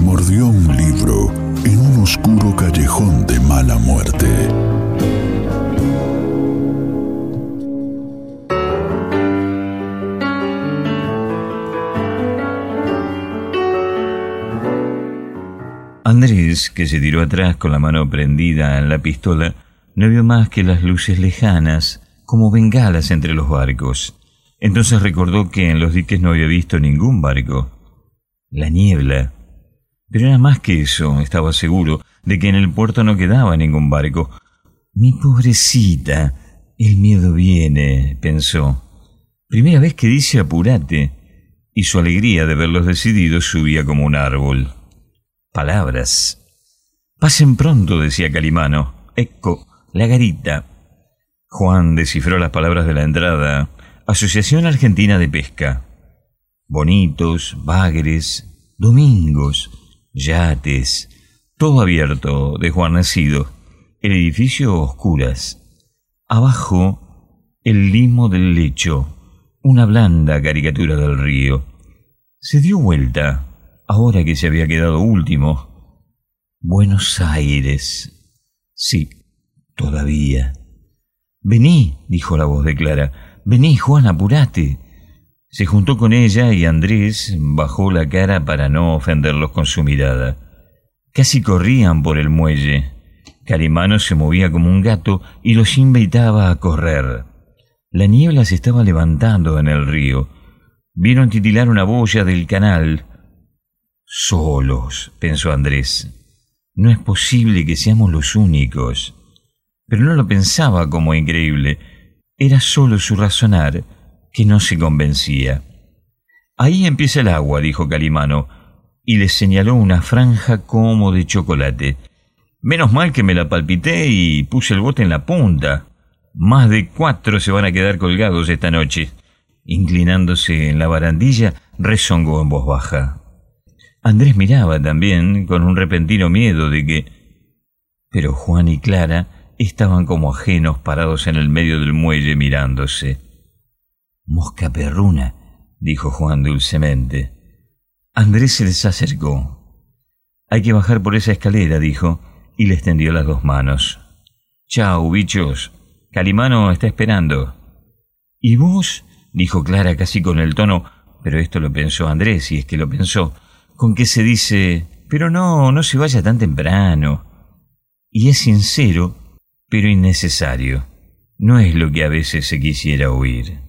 Mordió un libro en un oscuro callejón de mala muerte. Andrés, que se tiró atrás con la mano prendida en la pistola, no vio más que las luces lejanas, como bengalas entre los barcos. Entonces recordó que en los diques no había visto ningún barco. La niebla. Pero era más que eso, estaba seguro de que en el puerto no quedaba ningún barco. Mi pobrecita, el miedo viene, pensó. Primera vez que dice apurate, y su alegría de verlos decididos subía como un árbol. Palabras. Pasen pronto, decía Calimano. Ecco, la garita. Juan descifró las palabras de la entrada. Asociación Argentina de Pesca. Bonitos, bagres, domingos, yates, todo abierto, desguarnecido. El edificio oscuras. Abajo, el limo del lecho, una blanda caricatura del río. Se dio vuelta, ahora que se había quedado último. Buenos Aires. Sí, todavía. Vení, dijo la voz de Clara. Vení, Juan, apurate. Se juntó con ella y Andrés bajó la cara para no ofenderlos con su mirada. Casi corrían por el muelle. Carimano se movía como un gato y los invitaba a correr. La niebla se estaba levantando en el río. Vieron titilar una boya del canal. Solos, pensó Andrés. No es posible que seamos los únicos. Pero no lo pensaba como increíble. Era solo su razonar que no se convencía. Ahí empieza el agua, dijo Calimano, y le señaló una franja como de chocolate. Menos mal que me la palpité y puse el bote en la punta. Más de cuatro se van a quedar colgados esta noche. Inclinándose en la barandilla, rezongó en voz baja. Andrés miraba también con un repentino miedo de que... Pero Juan y Clara estaban como ajenos parados en el medio del muelle mirándose. Mosca perruna, dijo Juan dulcemente. Andrés se les acercó. Hay que bajar por esa escalera, dijo, y les tendió las dos manos. Chao, bichos. Calimano está esperando. ¿Y vos? dijo Clara casi con el tono, pero esto lo pensó Andrés, y es que lo pensó, con que se dice, pero no, no se vaya tan temprano. Y es sincero, pero innecesario. No es lo que a veces se quisiera oír.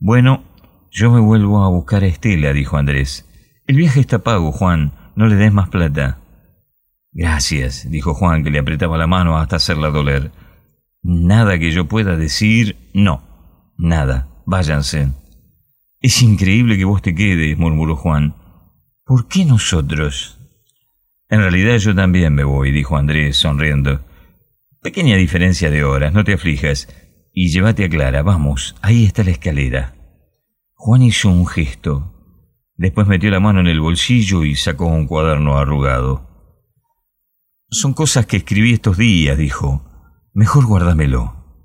Bueno, yo me vuelvo a buscar a Estela, dijo Andrés. El viaje está pago, Juan, no le des más plata. Gracias, dijo Juan, que le apretaba la mano hasta hacerla doler. Nada que yo pueda decir, no, nada, váyanse. Es increíble que vos te quedes, murmuró Juan. ¿Por qué nosotros? En realidad yo también me voy, dijo Andrés, sonriendo. Pequeña diferencia de horas, no te aflijas. Y llévate a Clara, vamos, ahí está la escalera. Juan hizo un gesto. Después metió la mano en el bolsillo y sacó un cuaderno arrugado. Son cosas que escribí estos días, dijo. Mejor guárdamelo.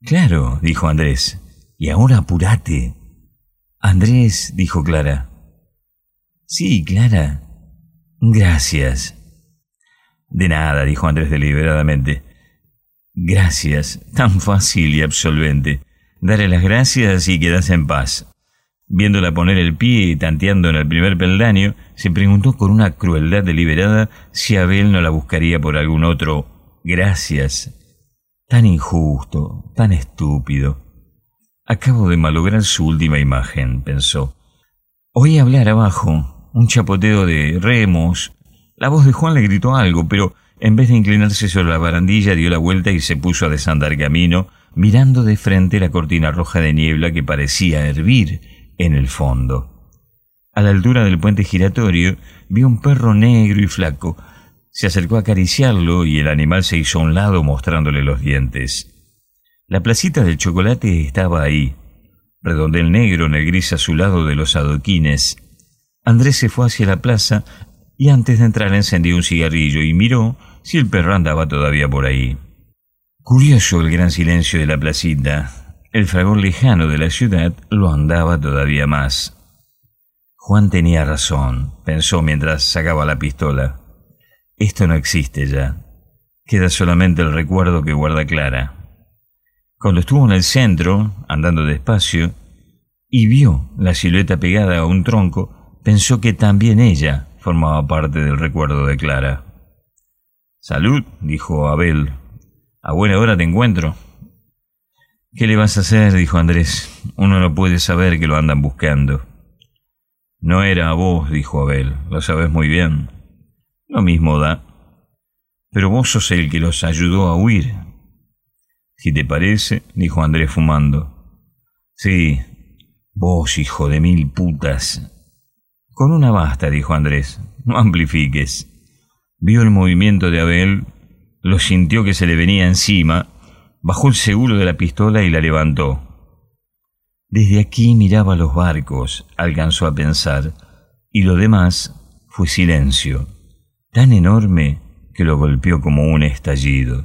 Claro, dijo Andrés. Y ahora apúrate. Andrés, dijo Clara. Sí, Clara. Gracias. De nada, dijo Andrés deliberadamente. Gracias, tan fácil y absolvente. Darle las gracias y quedarse en paz. Viéndola poner el pie y tanteando en el primer peldaño, se preguntó con una crueldad deliberada si Abel no la buscaría por algún otro gracias. Tan injusto, tan estúpido. Acabo de malograr su última imagen, pensó. Oí hablar abajo, un chapoteo de remos. La voz de Juan le gritó algo, pero en vez de inclinarse sobre la barandilla dio la vuelta y se puso a desandar camino, mirando de frente la cortina roja de niebla que parecía hervir en el fondo. A la altura del puente giratorio vio un perro negro y flaco. Se acercó a acariciarlo y el animal se hizo a un lado mostrándole los dientes. La placita del chocolate estaba ahí, redondel negro en el gris azulado de los adoquines. Andrés se fue hacia la plaza y antes de entrar encendió un cigarrillo y miró si el perro andaba todavía por ahí. Curioso el gran silencio de la placita. El fragor lejano de la ciudad lo andaba todavía más. Juan tenía razón, pensó mientras sacaba la pistola. Esto no existe ya. Queda solamente el recuerdo que guarda Clara. Cuando estuvo en el centro, andando despacio, y vio la silueta pegada a un tronco, pensó que también ella formaba parte del recuerdo de Clara. Salud, dijo Abel. A buena hora te encuentro. ¿Qué le vas a hacer? dijo Andrés. Uno no puede saber que lo andan buscando. No era a vos, dijo Abel. Lo sabes muy bien. Lo mismo da. Pero vos sos el que los ayudó a huir. Si te parece, dijo Andrés fumando. Sí, vos, hijo de mil putas. Con una basta, dijo Andrés. No amplifiques. Vio el movimiento de Abel, lo sintió que se le venía encima, bajó el seguro de la pistola y la levantó. Desde aquí miraba los barcos, alcanzó a pensar, y lo demás fue silencio, tan enorme que lo golpeó como un estallido.